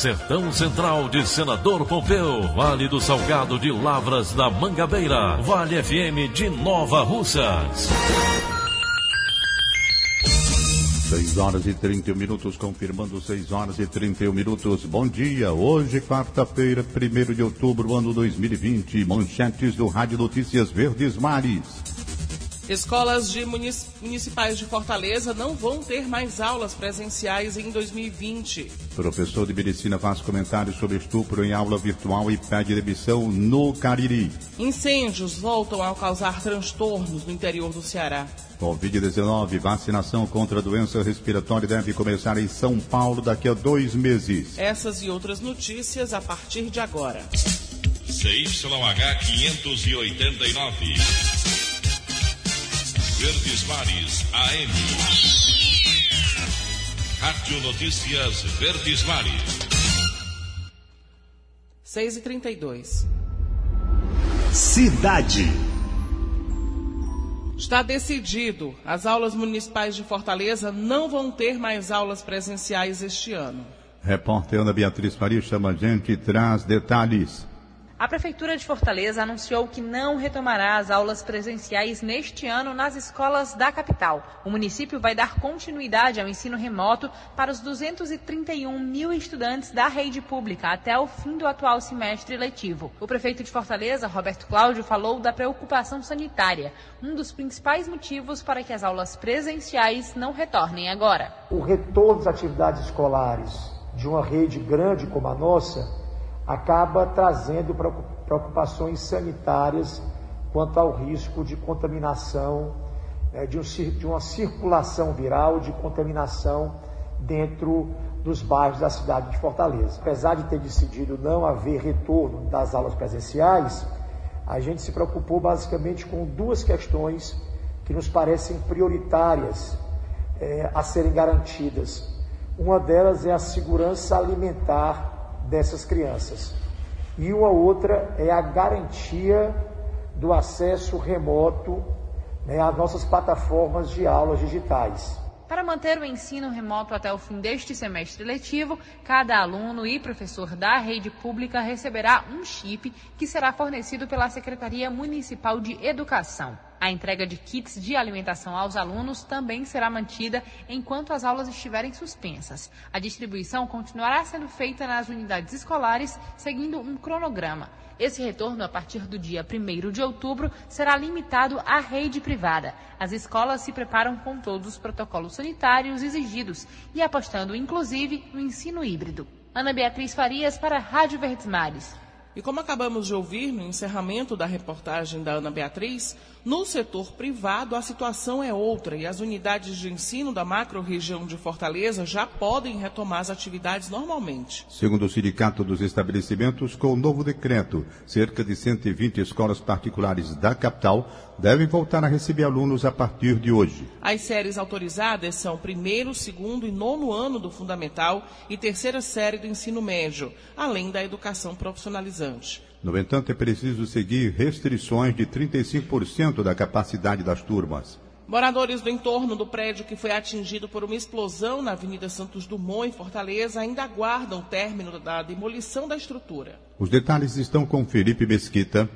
Sertão Central de Senador Pompeu, Vale do Salgado de Lavras da Mangabeira, Vale FM de Nova Russas. 6 horas e 31 minutos, confirmando 6 horas e 31 minutos. Bom dia, hoje, quarta-feira, 1 de outubro, ano 2020. Manchetes do Rádio Notícias Verdes Mares. Escolas de municipais de Fortaleza não vão ter mais aulas presenciais em 2020. Professor de medicina faz comentários sobre estupro em aula virtual e pede demissão no Cariri. Incêndios voltam a causar transtornos no interior do Ceará. Covid-19, vacinação contra a doença respiratória deve começar em São Paulo daqui a dois meses. Essas e outras notícias a partir de agora. CYH 589. Verdes Mares AM. Rádio Notícias Verdes Mares. 6 e 32 Cidade. Está decidido. As aulas municipais de Fortaleza não vão ter mais aulas presenciais este ano. Repórter Ana Beatriz Faria chama a gente e traz detalhes. A Prefeitura de Fortaleza anunciou que não retomará as aulas presenciais neste ano nas escolas da capital. O município vai dar continuidade ao ensino remoto para os 231 mil estudantes da rede pública até o fim do atual semestre letivo. O prefeito de Fortaleza, Roberto Cláudio, falou da preocupação sanitária, um dos principais motivos para que as aulas presenciais não retornem agora. O retorno das atividades escolares de uma rede grande como a nossa acaba trazendo preocupações sanitárias quanto ao risco de contaminação, né, de, um, uma circulação viral, de contaminação dentro dos bairros da cidade de Fortaleza. Apesar de ter decidido não haver retorno das aulas presenciais, a gente se preocupou basicamente com duas questões que nos parecem prioritárias é, a serem garantidas. Uma delas é a segurança alimentar dessas crianças. E uma outra é a garantia do acesso remoto né, às nossas plataformas de aulas digitais. Para manter o ensino remoto até o fim deste semestre letivo, cada aluno e professor da rede pública receberá um chip que será fornecido pela Secretaria Municipal de Educação. A entrega de kits de alimentação aos alunos também será mantida enquanto as aulas estiverem suspensas. A distribuição continuará sendo feita nas unidades escolares, seguindo um cronograma. Esse retorno, a partir do dia 1 de outubro, será limitado à rede privada. As escolas se preparam com todos os protocolos sanitários exigidos e apostando, inclusive, no ensino híbrido. Ana Beatriz Farias para a Rádio Verdes Mares. E como acabamos de ouvir no encerramento da reportagem da Ana Beatriz, no setor privado a situação é outra e as unidades de ensino da macro-região de Fortaleza já podem retomar as atividades normalmente. Segundo o Sindicato dos Estabelecimentos, com o novo decreto, cerca de 120 escolas particulares da capital devem voltar a receber alunos a partir de hoje. As séries autorizadas são primeiro, segundo e nono ano do fundamental e terceira série do ensino médio, além da educação profissionalizante. No entanto, é preciso seguir restrições de 35% da capacidade das turmas. Moradores do entorno do prédio que foi atingido por uma explosão na Avenida Santos Dumont, em Fortaleza, ainda aguardam o término da demolição da estrutura. Os detalhes estão com Felipe Mesquita.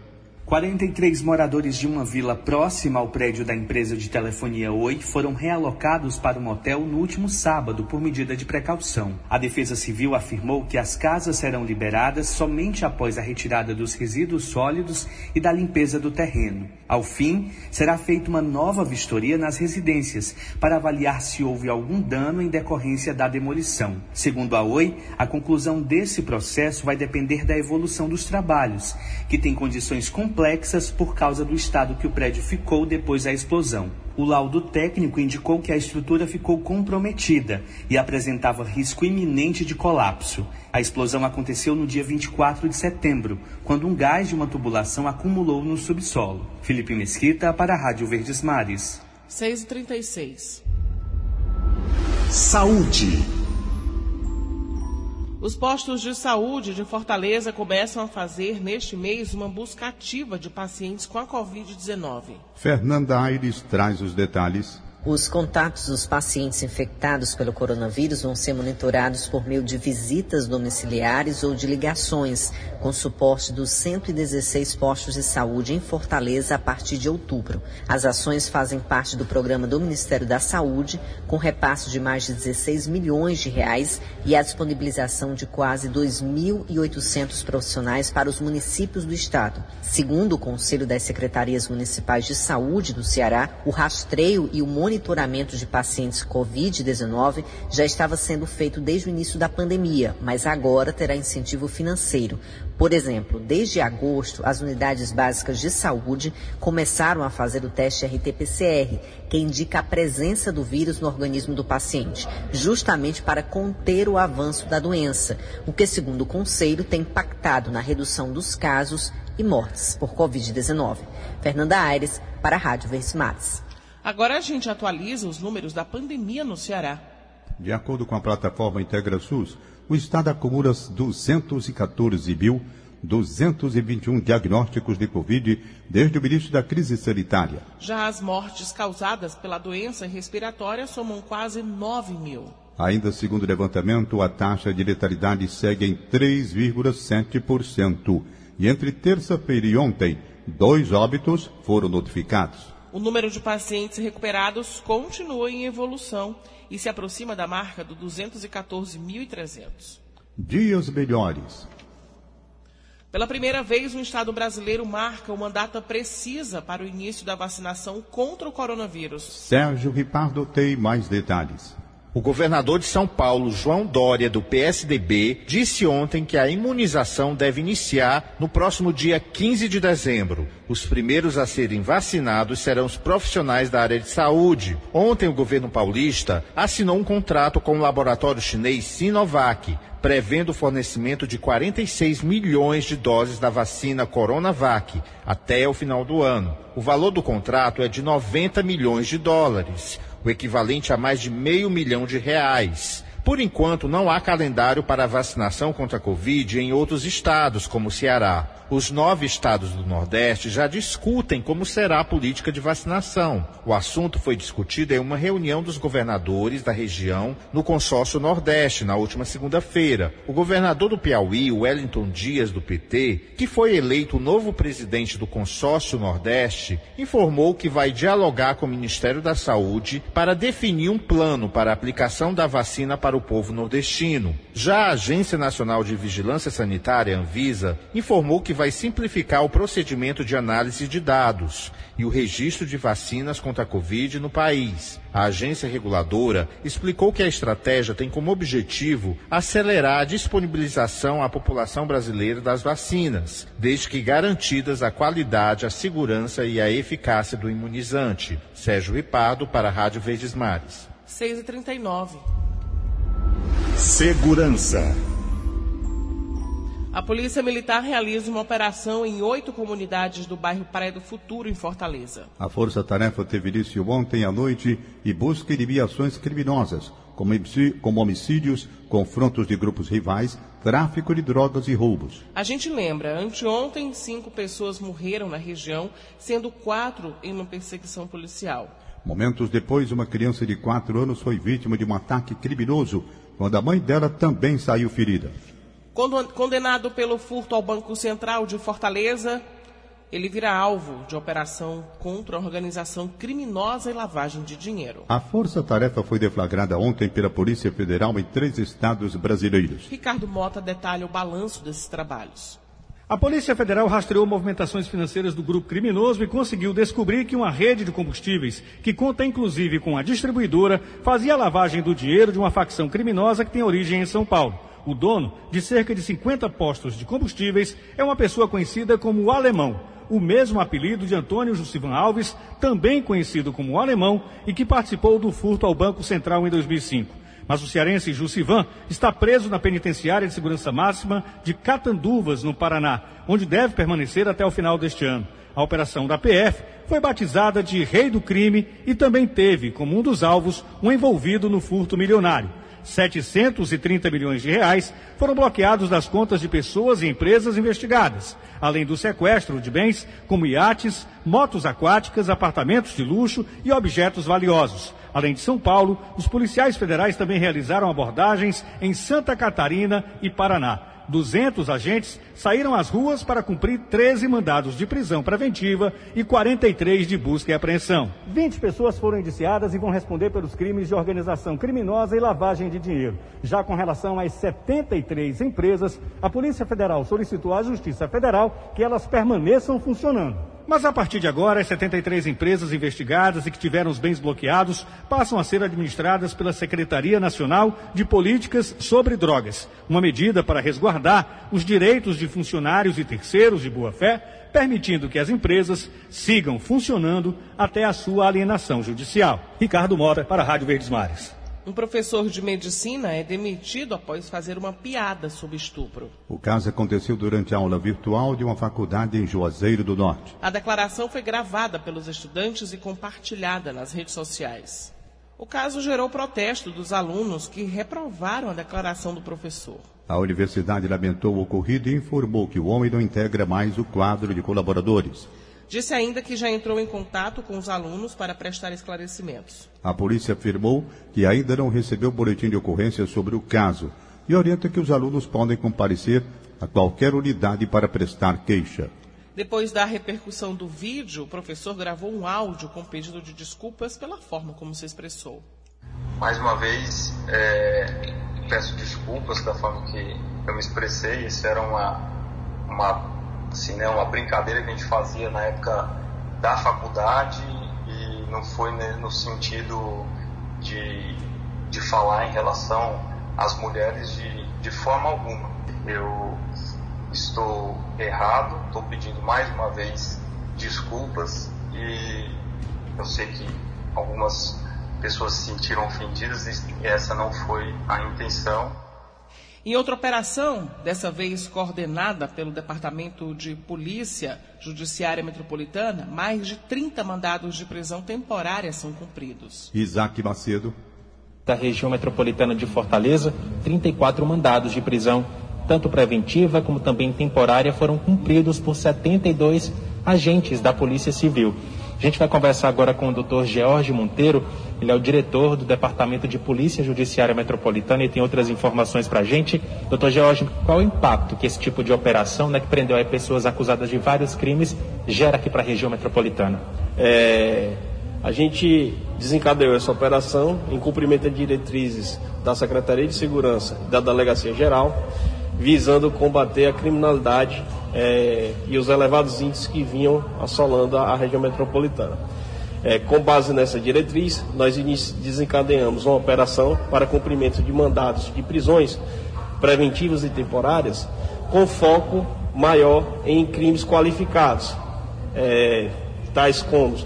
43 moradores de uma vila próxima ao prédio da empresa de telefonia Oi foram realocados para o motel no último sábado por medida de precaução. A Defesa Civil afirmou que as casas serão liberadas somente após a retirada dos resíduos sólidos e da limpeza do terreno. Ao fim, será feita uma nova vistoria nas residências para avaliar se houve algum dano em decorrência da demolição. Segundo a Oi, a conclusão desse processo vai depender da evolução dos trabalhos, que tem condições complexas por causa do estado que o prédio ficou depois da explosão. O laudo técnico indicou que a estrutura ficou comprometida e apresentava risco iminente de colapso. A explosão aconteceu no dia 24 de setembro, quando um gás de uma tubulação acumulou no subsolo. Felipe Mesquita para a Rádio Verdes Mares. 6h36. Saúde. Os postos de saúde de Fortaleza começam a fazer neste mês uma busca ativa de pacientes com a Covid-19. Fernanda Aires traz os detalhes. Os contatos dos pacientes infectados pelo coronavírus vão ser monitorados por meio de visitas domiciliares ou de ligações, com suporte dos 116 postos de saúde em Fortaleza a partir de outubro. As ações fazem parte do programa do Ministério da Saúde, com repasse de mais de 16 milhões de reais e a disponibilização de quase 2.800 profissionais para os municípios do estado. Segundo o Conselho das Secretarias Municipais de Saúde do Ceará, o rastreio e o monitoramento monitoramento de pacientes Covid-19 já estava sendo feito desde o início da pandemia, mas agora terá incentivo financeiro. Por exemplo, desde agosto, as unidades básicas de saúde começaram a fazer o teste RT-PCR, que indica a presença do vírus no organismo do paciente, justamente para conter o avanço da doença, o que, segundo o Conselho, tem impactado na redução dos casos e mortes por Covid-19. Fernanda Aires, para a Rádio Verdes Mares. Agora a gente atualiza os números da pandemia no Ceará. De acordo com a plataforma IntegraSUS, o estado acumula 214.221 diagnósticos de Covid desde o início da crise sanitária. Já as mortes causadas pela doença respiratória somam quase 9 mil. Ainda segundo o levantamento, a taxa de letalidade segue em 3,7%. E entre terça-feira e ontem, dois óbitos foram notificados. O número de pacientes recuperados continua em evolução e se aproxima da marca do 214.300. Dias melhores. Pela primeira vez, o Estado brasileiro marca uma data precisa para o início da vacinação contra o coronavírus. Sérgio Ripardo tem mais detalhes. O governador de São Paulo, João Dória, do PSDB, disse ontem que a imunização deve iniciar no próximo dia 15 de dezembro. Os primeiros a serem vacinados serão os profissionais da área de saúde. Ontem, o governo paulista assinou um contrato com o laboratório chinês Sinovac, prevendo o fornecimento de 46 milhões de doses da vacina Coronavac até o final do ano. O valor do contrato é de 90 milhões de dólares o equivalente a mais de meio milhão de reais. Por enquanto, não há calendário para vacinação contra a Covid em outros estados, como o Ceará. Os nove estados do Nordeste já discutem como será a política de vacinação. O assunto foi discutido em uma reunião dos governadores da região no consórcio Nordeste, na última segunda-feira. O governador do Piauí, Wellington Dias, do PT, que foi eleito novo presidente do consórcio Nordeste, informou que vai dialogar com o Ministério da Saúde para definir um plano para a aplicação da vacina para o povo nordestino. Já a Agência Nacional de Vigilância Sanitária, Anvisa, informou que vai simplificar o procedimento de análise de dados e o registro de vacinas contra a Covid no país. A agência reguladora explicou que a estratégia tem como objetivo acelerar a disponibilização à população brasileira das vacinas, desde que garantidas a qualidade, a segurança e a eficácia do imunizante. Sérgio Ripardo para a Rádio Verdes Mares. 6h39. Segurança. A Polícia Militar realiza uma operação em oito comunidades do bairro Praia do Futuro, em Fortaleza. A Força Tarefa teve início ontem à noite e busca inibir ações criminosas, como homicídios, confrontos de grupos rivais, tráfico de drogas e roubos. A gente lembra, anteontem, cinco pessoas morreram na região, sendo quatro em uma perseguição policial. Momentos depois, uma criança de quatro anos foi vítima de um ataque criminoso, quando a mãe dela também saiu ferida. Condenado pelo furto ao Banco Central de Fortaleza, ele vira alvo de operação contra a organização criminosa e lavagem de dinheiro. A força-tarefa foi deflagrada ontem pela Polícia Federal em três estados brasileiros. Ricardo Mota detalha o balanço desses trabalhos. A Polícia Federal rastreou movimentações financeiras do grupo criminoso e conseguiu descobrir que uma rede de combustíveis, que conta inclusive com a distribuidora, fazia a lavagem do dinheiro de uma facção criminosa que tem origem em São Paulo. O dono, de cerca de 50 postos de combustíveis, é uma pessoa conhecida como o Alemão, o mesmo apelido de Antônio Jussivan Alves, também conhecido como o Alemão, e que participou do furto ao Banco Central em 2005. Mas o cearense Jussivan está preso na penitenciária de segurança máxima de Catanduvas, no Paraná, onde deve permanecer até o final deste ano. A operação da PF foi batizada de Rei do Crime e também teve, como um dos alvos, um envolvido no furto milionário. 730 milhões de reais foram bloqueados das contas de pessoas e empresas investigadas, além do sequestro de bens como iates, motos aquáticas, apartamentos de luxo e objetos valiosos. Além de São Paulo, os policiais federais também realizaram abordagens em Santa Catarina e Paraná. 200 agentes saíram às ruas para cumprir 13 mandados de prisão preventiva e 43 de busca e apreensão. 20 pessoas foram indiciadas e vão responder pelos crimes de organização criminosa e lavagem de dinheiro. Já com relação às 73 empresas, a Polícia Federal solicitou à Justiça Federal que elas permaneçam funcionando. Mas a partir de agora, as 73 empresas investigadas e que tiveram os bens bloqueados passam a ser administradas pela Secretaria Nacional de Políticas sobre Drogas, uma medida para resguardar os direitos de funcionários e terceiros de boa-fé, permitindo que as empresas sigam funcionando até a sua alienação judicial. Ricardo Mota, para a Rádio Verdes Mares. Um professor de medicina é demitido após fazer uma piada sobre estupro. O caso aconteceu durante a aula virtual de uma faculdade em Juazeiro do Norte. A declaração foi gravada pelos estudantes e compartilhada nas redes sociais. O caso gerou protesto dos alunos que reprovaram a declaração do professor. A universidade lamentou o ocorrido e informou que o homem não integra mais o quadro de colaboradores. Disse ainda que já entrou em contato com os alunos para prestar esclarecimentos. A polícia afirmou que ainda não recebeu boletim de ocorrência sobre o caso e orienta que os alunos podem comparecer a qualquer unidade para prestar queixa. Depois da repercussão do vídeo, o professor gravou um áudio com pedido de desculpas pela forma como se expressou. Mais uma vez, é, peço desculpas da forma que eu me expressei. Isso era uma, uma assim, né, uma brincadeira que a gente fazia na época da faculdade e não foi no sentido de, de falar em relação às mulheres de, de forma alguma. Eu estou errado, estou pedindo mais uma vez desculpas e eu sei que algumas pessoas se sentiram ofendidas e essa não foi a intenção. Em outra operação, dessa vez coordenada pelo Departamento de Polícia Judiciária Metropolitana, mais de 30 mandados de prisão temporária são cumpridos. Isaac Macedo. Da região metropolitana de Fortaleza, 34 mandados de prisão, tanto preventiva como também temporária, foram cumpridos por 72 agentes da Polícia Civil. A gente vai conversar agora com o Dr. George Monteiro, ele é o diretor do Departamento de Polícia Judiciária Metropolitana e tem outras informações para a gente. Doutor George, qual o impacto que esse tipo de operação, né, que prendeu aí pessoas acusadas de vários crimes, gera aqui para a região metropolitana? É, a gente desencadeou essa operação em cumprimento de diretrizes da Secretaria de Segurança e da Delegacia Geral, visando combater a criminalidade é, e os elevados índices que vinham assolando a, a região metropolitana. É, com base nessa diretriz, nós desencadeamos uma operação para cumprimento de mandados de prisões preventivas e temporárias, com foco maior em crimes qualificados, é, tais como,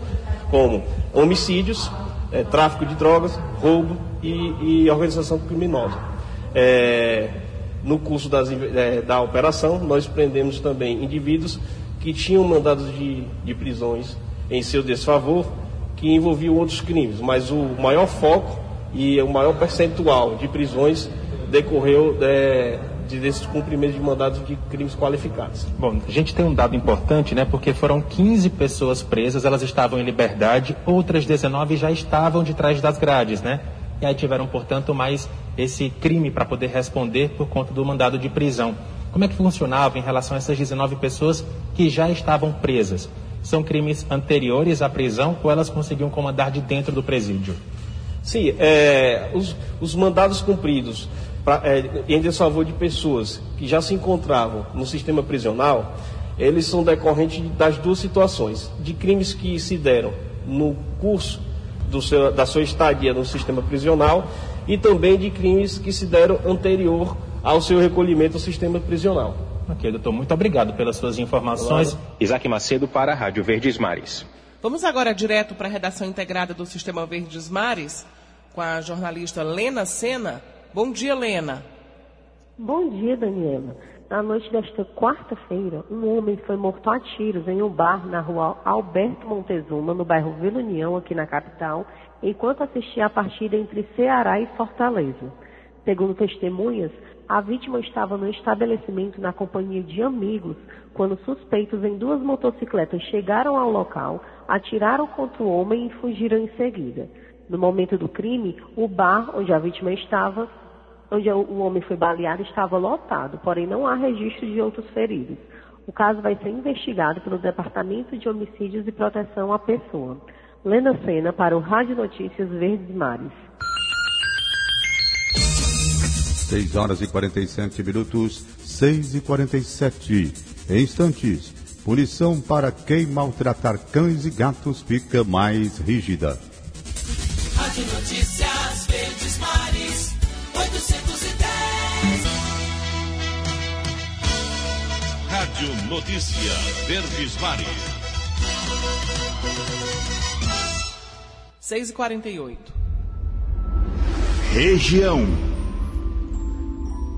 como homicídios, é, tráfico de drogas, roubo e, e organização criminosa. No curso das, é, da operação, nós prendemos também indivíduos que tinham mandados de, de prisões em seu desfavor que envolviam outros crimes, mas o maior foco e o maior percentual de prisões decorreu é, de, desses cumprimentos de mandados de crimes qualificados. Bom, a gente tem um dado importante, né? Porque foram 15 pessoas presas, elas estavam em liberdade, outras 19 já estavam de trás das grades, né? E aí tiveram, portanto, mais esse crime para poder responder por conta do mandado de prisão. Como é que funcionava em relação a essas 19 pessoas que já estavam presas? São crimes anteriores à prisão ou elas conseguiam comandar de dentro do presídio? Sim, é, os, os, mandados cumpridos pra, é, em desfavor de pessoas que já se encontravam no sistema prisional, eles são decorrentes das duas situações, de crimes que se deram no curso seu, da sua estadia no sistema prisional e também de crimes que se deram anterior ao seu recolhimento ao sistema prisional. Ok, doutor, muito obrigado pelas suas informações. Claro. Isaac Macedo para a Rádio Verdes Mares. Vamos agora direto para a redação integrada do Sistema Verdes Mares com a jornalista Lena Sena. Bom dia, Lena. Bom dia, Daniela. Na noite desta quarta-feira, um homem foi morto a tiros em um bar na rua Alberto Montezuma, no bairro Vila União, aqui na capital, enquanto assistia a partida entre Ceará e Fortaleza. Segundo testemunhas, a vítima estava no estabelecimento na companhia de amigos quando suspeitos em duas motocicletas chegaram ao local, atiraram contra o homem e fugiram em seguida. No momento do crime, o bar onde a vítima estava onde o homem foi baleado estava lotado, porém não há registro de outros feridos. O caso vai ser investigado pelo Departamento de Homicídios e Proteção à Pessoa. Lena Sena para o Rádio Notícias Verdes Mares. 6 horas e 47 minutos, 6 e 47. Em instantes, punição para quem maltratar cães e gatos fica mais rígida. Rádio Notícias Rádio Notícia Verdes Mares. 6 e 48 Região.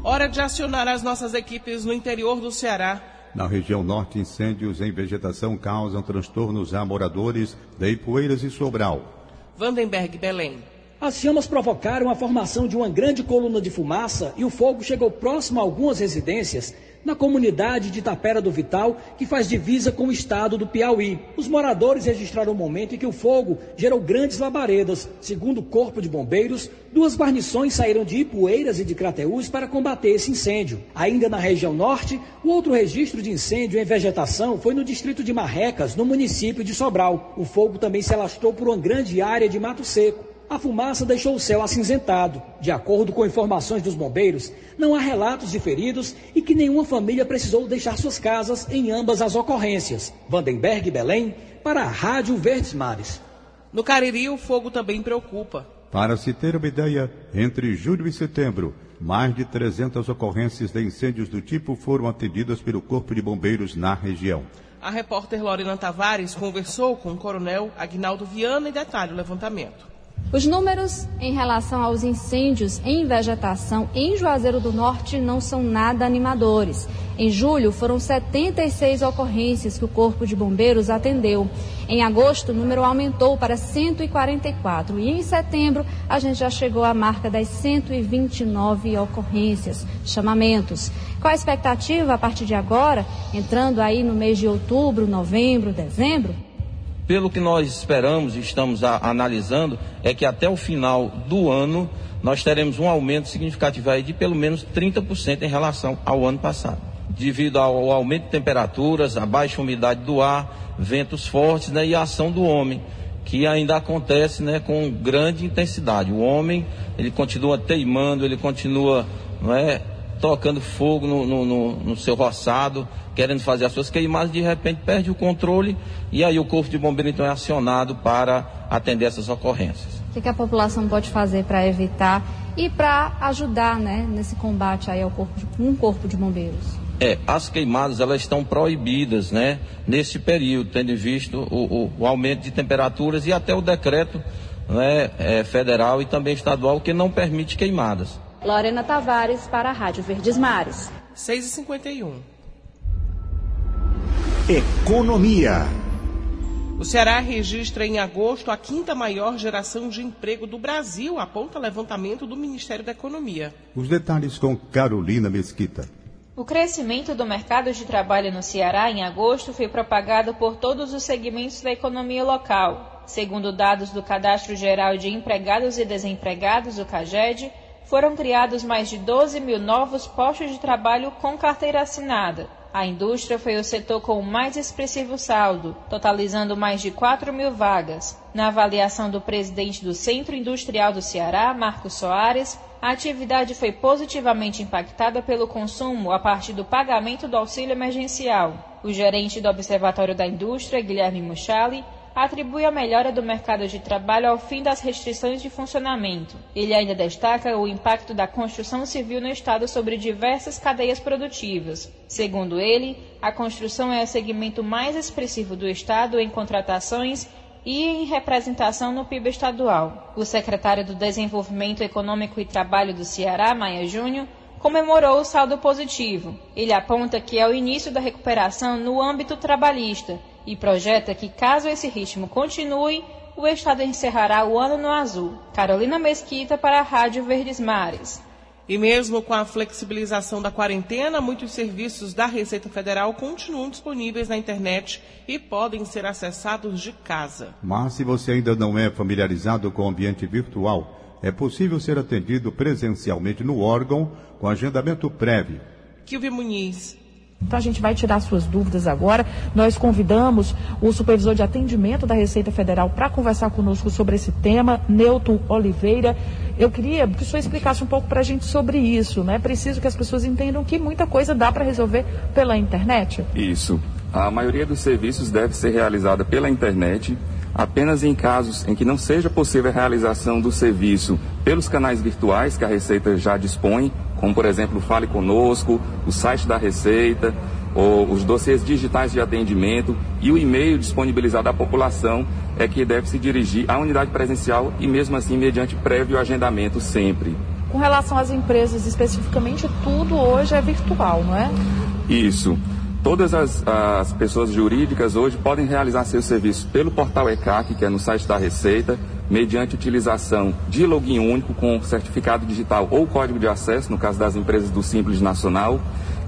Hora de acionar as nossas equipes no interior do Ceará. Na região norte, incêndios em vegetação causam transtornos a moradores de Ipueiras e Sobral. Vandenberg, Belém. As chamas provocaram a formação de uma grande coluna de fumaça e o fogo chegou próximo a algumas residências na comunidade de Tapera do Vital, que faz divisa com o estado do Piauí. Os moradores registraram o momento em que o fogo gerou grandes labaredas. Segundo o Corpo de Bombeiros, duas guarnições saíram de Ipueiras e de Crateús para combater esse incêndio. Ainda na região norte, o outro registro de incêndio em vegetação foi no distrito de Marrecas, no município de Sobral. O fogo também se alastrou por uma grande área de mato seco. A fumaça deixou o céu acinzentado. De acordo com informações dos bombeiros, não há relatos de feridos e que nenhuma família precisou deixar suas casas em ambas as ocorrências. Vandenberg Belém, para a Rádio Verdes Mares. No Cariri, o fogo também preocupa. Para se ter uma ideia, entre julho e setembro, mais de 300 ocorrências de incêndios do tipo foram atendidas pelo Corpo de Bombeiros na região. A repórter Lorena Tavares conversou com o coronel Agnaldo Viana e detalha o levantamento. Os números em relação aos incêndios em vegetação em Juazeiro do Norte não são nada animadores. Em julho, foram 76 ocorrências que o Corpo de Bombeiros atendeu. Em agosto, o número aumentou para 144 e em setembro a gente já chegou à marca das 129 ocorrências, chamamentos. Qual a expectativa a partir de agora, entrando aí no mês de outubro, novembro, dezembro? Pelo que nós esperamos e estamos a, analisando, é que até o final do ano nós teremos um aumento significativo aí de pelo menos 30% em relação ao ano passado. Devido ao aumento de temperaturas, a baixa umidade do ar, ventos fortes né, e a ação do homem, que ainda acontece né, com grande intensidade. O homem, ele continua teimando, ele continua não é, tocando fogo no, no, no, no seu roçado, querendo fazer as suas queimadas, de repente perde o controle e aí o Corpo de Bombeiro então é acionado para atender essas ocorrências. O que, que a população pode fazer para evitar e para ajudar né, nesse combate aí ao corpo de, um corpo de bombeiros? É, as queimadas elas estão proibidas, né, nesse período, tendo visto o, o, o aumento de temperaturas e até o decreto né, é, federal e também estadual que não permite queimadas. Lorena Tavares para a Rádio Verdes Mares. 6h51. Economia. O Ceará registra em agosto a quinta maior geração de emprego do Brasil, aponta levantamento do Ministério da Economia. Os detalhes com Carolina Mesquita. O crescimento do mercado de trabalho no Ceará em agosto foi propagado por todos os segmentos da economia local. Segundo dados do Cadastro Geral de Empregados e Desempregados, o CAGED, foram criados mais de 12 mil novos postos de trabalho com carteira assinada. A indústria foi o setor com o mais expressivo saldo, totalizando mais de 4 mil vagas. Na avaliação do presidente do Centro Industrial do Ceará, Marcos Soares, a atividade foi positivamente impactada pelo consumo a partir do pagamento do auxílio emergencial. O gerente do Observatório da Indústria, Guilherme Muchali, atribui a melhora do mercado de trabalho ao fim das restrições de funcionamento. Ele ainda destaca o impacto da construção civil no Estado sobre diversas cadeias produtivas. Segundo ele, a construção é o segmento mais expressivo do Estado em contratações e em representação no PIB estadual. O secretário do Desenvolvimento Econômico e Trabalho do Ceará, Maia Júnior, comemorou o saldo positivo. Ele aponta que é o início da recuperação no âmbito trabalhista e projeta que, caso esse ritmo continue, o Estado encerrará o ano no azul. Carolina Mesquita para a Rádio Verdes Mares. E mesmo com a flexibilização da quarentena, muitos serviços da Receita Federal continuam disponíveis na internet e podem ser acessados de casa. Mas se você ainda não é familiarizado com o ambiente virtual, é possível ser atendido presencialmente no órgão com agendamento prévio. Kilvio Muniz. Então a gente vai tirar suas dúvidas agora. Nós convidamos o supervisor de atendimento da Receita Federal para conversar conosco sobre esse tema, Newton Oliveira. Eu queria que o senhor explicasse um pouco para a gente sobre isso, né? Preciso que as pessoas entendam que muita coisa dá para resolver pela internet. Isso. A maioria dos serviços deve ser realizada pela internet. Apenas em casos em que não seja possível a realização do serviço pelos canais virtuais que a Receita já dispõe, como por exemplo o Fale Conosco, o site da Receita, ou os dossiês digitais de atendimento e o e-mail disponibilizado à população é que deve se dirigir à unidade presencial e mesmo assim mediante prévio agendamento sempre. Com relação às empresas especificamente, tudo hoje é virtual, não é? Isso. Todas as, as, pessoas jurídicas hoje podem realizar seus serviços pelo portal ECAC, que é no site da Receita, mediante utilização de login único com certificado digital ou código de acesso, no caso das empresas do Simples Nacional.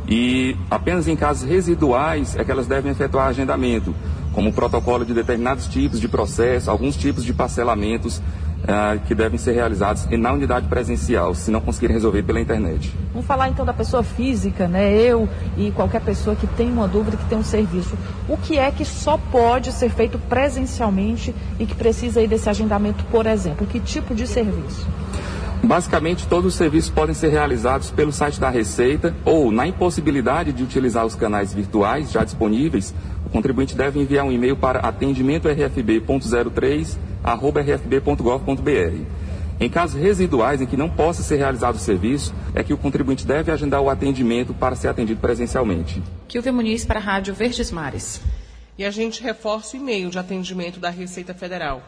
E apenas em casos residuais é que elas devem efetuar agendamento, como protocolo de determinados tipos de processo, alguns tipos de parcelamentos uh, que devem ser realizados na unidade presencial, se não conseguirem resolver pela internet. Vamos falar então da pessoa física, né? Eu e qualquer pessoa que tem uma dúvida, que tem um serviço. O que é que só pode ser feito presencialmente e que precisa aí desse agendamento, por exemplo? Que tipo de serviço? Basicamente, todos os serviços podem ser realizados pelo site da Receita ou, na impossibilidade de utilizar os canais virtuais já disponíveis, o contribuinte deve enviar um e-mail para atendimento.rfb.03 rfb.gov.br. Em casos residuais em que não possa ser realizado o serviço, é que o contribuinte deve agendar o atendimento para ser atendido presencialmente. Kilvio Muniz para a Rádio Verdes Mares. E a gente reforça o e-mail de atendimento da Receita Federal.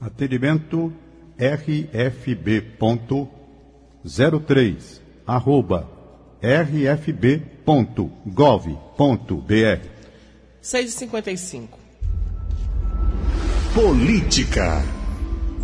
Atendimento rfb.03 arroba rfb.gov.br 6h55 Política.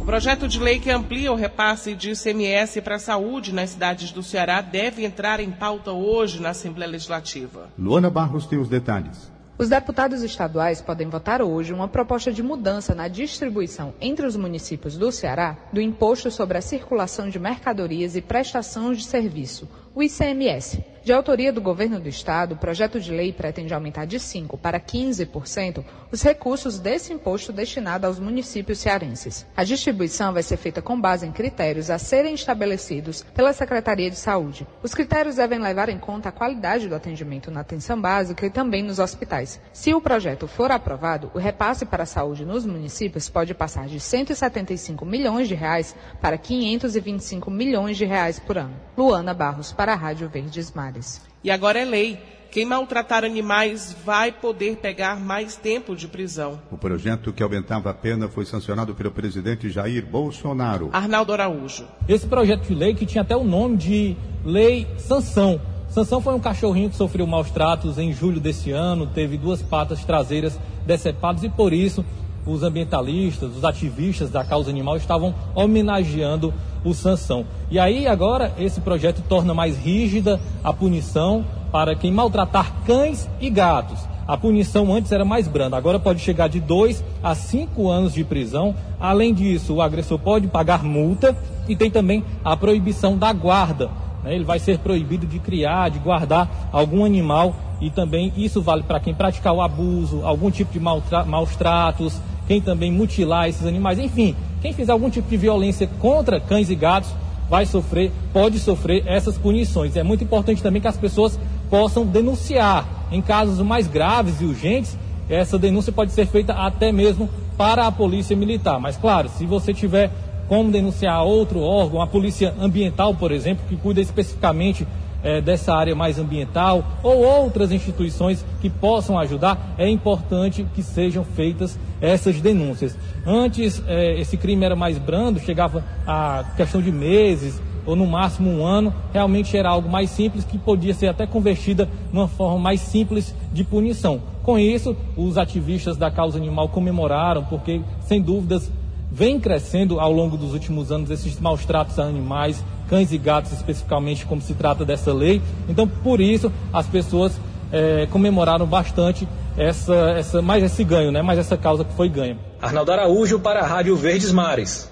O projeto de lei que amplia o repasse de ICMS para a saúde nas cidades do Ceará deve entrar em pauta hoje na Assembleia Legislativa. Luana Barros tem os detalhes. Os deputados estaduais podem votar hoje uma proposta de mudança na distribuição entre os municípios do Ceará do imposto sobre a circulação de mercadorias e prestação de serviço, o ICMS. De autoria do governo do estado, o projeto de lei pretende aumentar de 5% para 15% os recursos desse imposto destinado aos municípios cearenses. A distribuição vai ser feita com base em critérios a serem estabelecidos pela Secretaria de Saúde. Os critérios devem levar em conta a qualidade do atendimento na atenção básica e também nos hospitais. Se o projeto for aprovado, o repasse para a saúde nos municípios pode passar de 175 milhões de reais para 525 milhões de reais por ano. Luana Barros para a Rádio Verdes Mares. E agora é lei. Quem maltratar animais vai poder pegar mais tempo de prisão. O projeto que aumentava a pena foi sancionado pelo presidente Jair Bolsonaro. Arnaldo Araújo. Esse projeto de lei que tinha até o nome de Lei Sanção. Sanção foi um cachorrinho que sofreu maus tratos em julho desse ano, teve duas patas traseiras decepadas e por isso os ambientalistas, os ativistas da causa animal estavam homenageando o Sansão. E aí agora esse projeto torna mais rígida a punição para quem maltratar cães e gatos. A punição antes era mais branda, agora pode chegar de 2 a 5 anos de prisão. Além disso, o agressor pode pagar multa e tem também a proibição da guarda. Né? Ele vai ser proibido de criar, de guardar algum animal e também isso vale para quem praticar o abuso, algum tipo de maus tratos, quem também mutilar esses animais, enfim, quem fizer algum tipo de violência contra cães e gatos vai sofrer, pode sofrer essas punições. É muito importante também que as pessoas possam denunciar. Em casos mais graves e urgentes, essa denúncia pode ser feita até mesmo para a polícia militar. Mas claro, se você tiver como denunciar outro órgão, a polícia ambiental, por exemplo, que cuida especificamente é, dessa área mais ambiental, ou outras instituições que possam ajudar, é importante que sejam feitas essas denúncias. Antes, é, esse crime era mais brando, chegava a questão de meses, ou no máximo um ano, realmente era algo mais simples que podia ser até convertida numa forma mais simples de punição. Com isso, os ativistas da causa animal comemoraram, porque, sem dúvidas, vem crescendo ao longo dos últimos anos esses maus tratos a animais, cães e gatos especificamente, como se trata dessa lei. Então, por isso, as pessoas é, comemoraram bastante essa, essa, mais esse ganho, né? mais essa causa que foi ganha. Arnaldo Araújo para a Rádio Verdes Mares.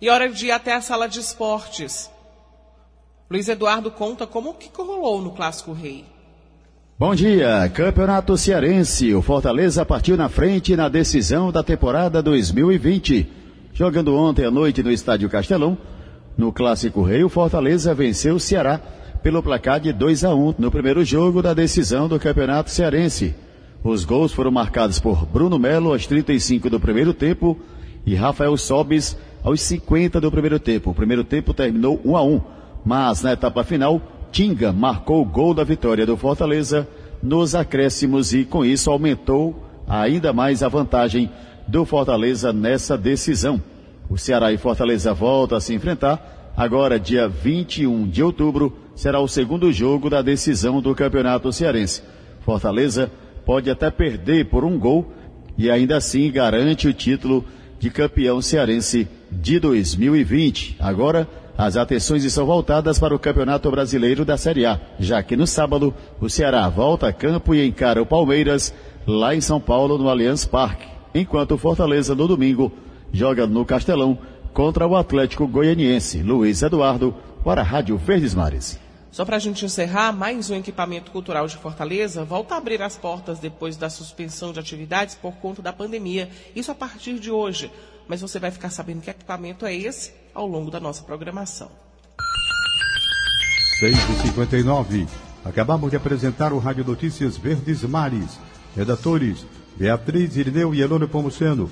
E hora de ir até a sala de esportes. Luiz Eduardo conta como que rolou no Clássico Rei. Bom dia, Campeonato Cearense. O Fortaleza partiu na frente na decisão da temporada 2020. Jogando ontem à noite no Estádio Castelão, no Clássico Rei, o Fortaleza venceu o Ceará pelo placar de 2 a 1 no primeiro jogo da decisão do Campeonato Cearense. Os gols foram marcados por Bruno Melo aos 35 do primeiro tempo e Rafael Sobis aos 50 do primeiro tempo. O primeiro tempo terminou 1 a 1 mas na etapa final, Tinga marcou o gol da vitória do Fortaleza nos acréscimos e com isso aumentou ainda mais a vantagem do Fortaleza nessa decisão. O Ceará e Fortaleza voltam a se enfrentar. Agora, dia 21 de outubro, será o segundo jogo da decisão do Campeonato Cearense. Fortaleza pode até perder por um gol e ainda assim garante o título de campeão cearense de 2020. Agora, as atenções estão voltadas para o Campeonato Brasileiro da Série A, já que no sábado o Ceará volta a campo e encara o Palmeiras lá em São Paulo no Allianz Parque, enquanto o Fortaleza no domingo joga no Castelão contra o Atlético Goianiense. Luiz Eduardo para a Rádio Verdes Mares. Só para a gente encerrar, mais um equipamento cultural de Fortaleza volta a abrir as portas depois da suspensão de atividades por conta da pandemia. Isso a partir de hoje. Mas você vai ficar sabendo que equipamento é esse ao longo da nossa programação. 6h59. Acabamos de apresentar o Rádio Notícias Verdes Mares. Redatores Beatriz Irineu e Elônio Pomuceno.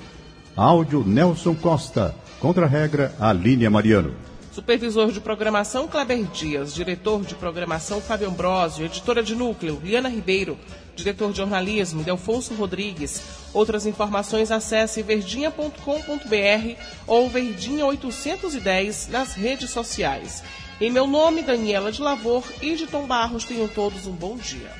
Áudio Nelson Costa. Contra-regra Alínia Mariano. Supervisor de programação Kleber Dias, diretor de programação Fábio Ambrosio, editora de núcleo Liana Ribeiro, diretor de jornalismo Delfonso Rodrigues. Outras informações acesse verdinha.com.br ou verdinha 810 nas redes sociais. Em meu nome, Daniela de Lavor e de Tom Barros, tenham todos um bom dia.